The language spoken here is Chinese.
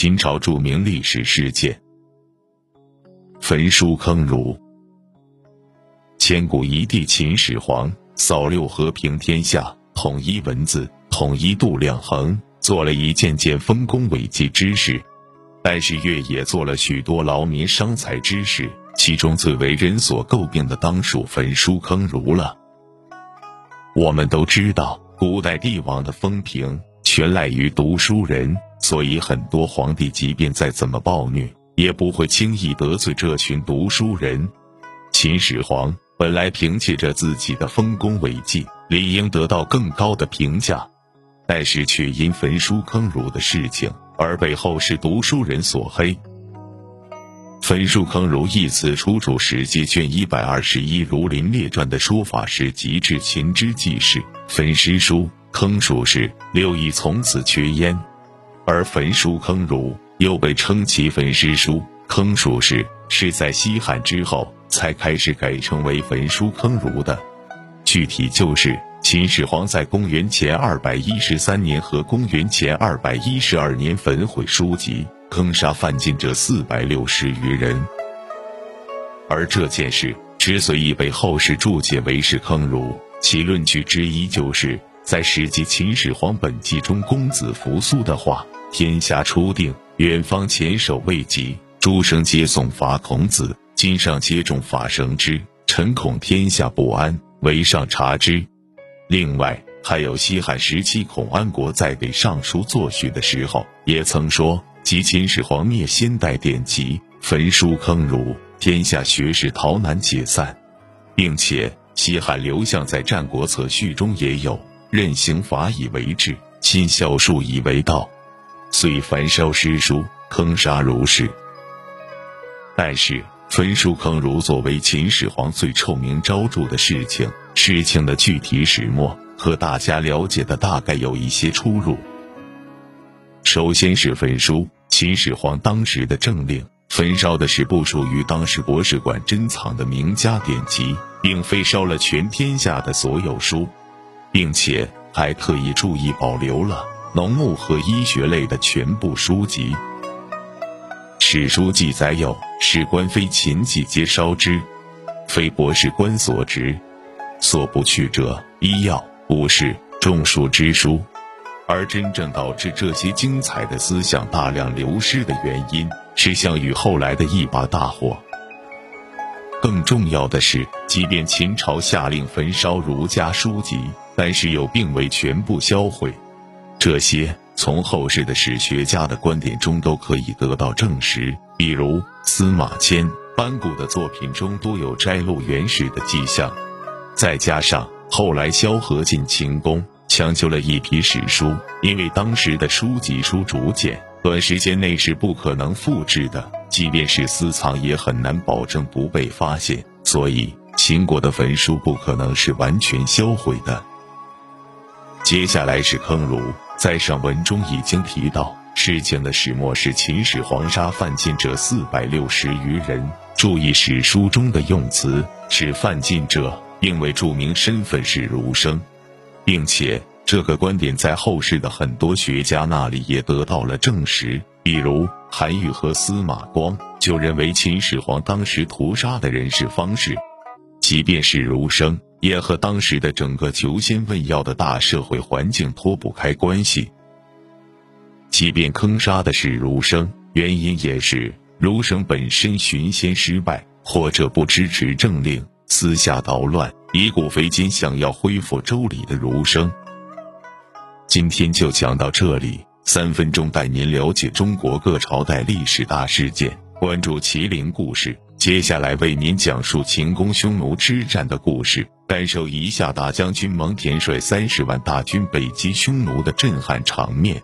秦朝著名历史事件——焚书坑儒。千古一帝秦始皇扫六和平天下，统一文字，统一度量衡，做了一件件丰功伟绩之事。但是，越也做了许多劳民伤财之事。其中最为人所诟病的，当属焚书坑儒了。我们都知道，古代帝王的风评全赖于读书人，所以很多皇帝即便再怎么暴虐，也不会轻易得罪这群读书人。秦始皇本来凭借着自己的丰功伟绩，理应得到更高的评价，但是却因焚书坑儒的事情而被后世读书人所黑。焚书坑儒一词出处《史记》卷一百二十一《儒林列传》的说法是：及至秦之纪事，焚诗书，坑书事，六艺从此缺焉。而焚书坑儒又被称其焚诗书，坑书是，是在西汉之后才开始改称为焚书坑儒的。具体就是秦始皇在公元前二百一十三年和公元前二百一十二年焚毁书籍。坑杀犯禁者四百六十余人，而这件事之所以被后世注解为是坑儒，其论据之一就是在《史记·秦始皇本纪》中，公子扶苏的话：“天下初定，远方前首未及，诸生皆颂法孔子，今上皆重法绳之，臣恐天下不安，唯上察之。”另外，还有西汉时期孔安国在给尚书作序的时候，也曾说。即秦始皇灭先代典籍，焚书坑儒，天下学士逃难解散，并且西汉刘向在《战国策序》中也有“任刑罚以为治，亲孝术以为道”，遂焚烧诗书，坑杀儒士。但是焚书坑儒作为秦始皇最臭名昭著的事情，事情的具体始末和大家了解的大概有一些出入。首先是焚书，秦始皇当时的政令，焚烧的是不属于当时博士馆珍藏的名家典籍，并非烧了全天下的所有书，并且还特意注意保留了农牧和医学类的全部书籍。史书记载有：史官非秦季皆烧之，非博士官所执，所不去者医药、武士、种树之书。而真正导致这些精彩的思想大量流失的原因，是项羽后来的一把大火。更重要的是，即便秦朝下令焚烧儒家书籍，但是又并未全部销毁。这些从后世的史学家的观点中都可以得到证实，比如司马迁、班固的作品中都有摘录原始的迹象。再加上后来萧何进秦宫。抢救了一批史书，因为当时的书籍书竹简，短时间内是不可能复制的，即便是私藏，也很难保证不被发现。所以，秦国的焚书不可能是完全销毁的。接下来是坑儒，在上文中已经提到，事情的始末是秦始皇杀犯禁者四百六十余人。注意史书中的用词是犯禁者，并未注明身份是儒生。并且这个观点在后世的很多学家那里也得到了证实，比如韩愈和司马光就认为秦始皇当时屠杀的人是方士，即便是儒生，也和当时的整个求仙问药的大社会环境脱不开关系。即便坑杀的是儒生，原因也是儒生本身寻仙失败，或者不支持政令，私下捣乱。以古非今，想要恢复周礼的儒生。今天就讲到这里，三分钟带您了解中国各朝代历史大事件，关注麒麟故事。接下来为您讲述秦公匈奴之战的故事，感受一下大将军蒙恬率三十万大军北击匈奴的震撼场面。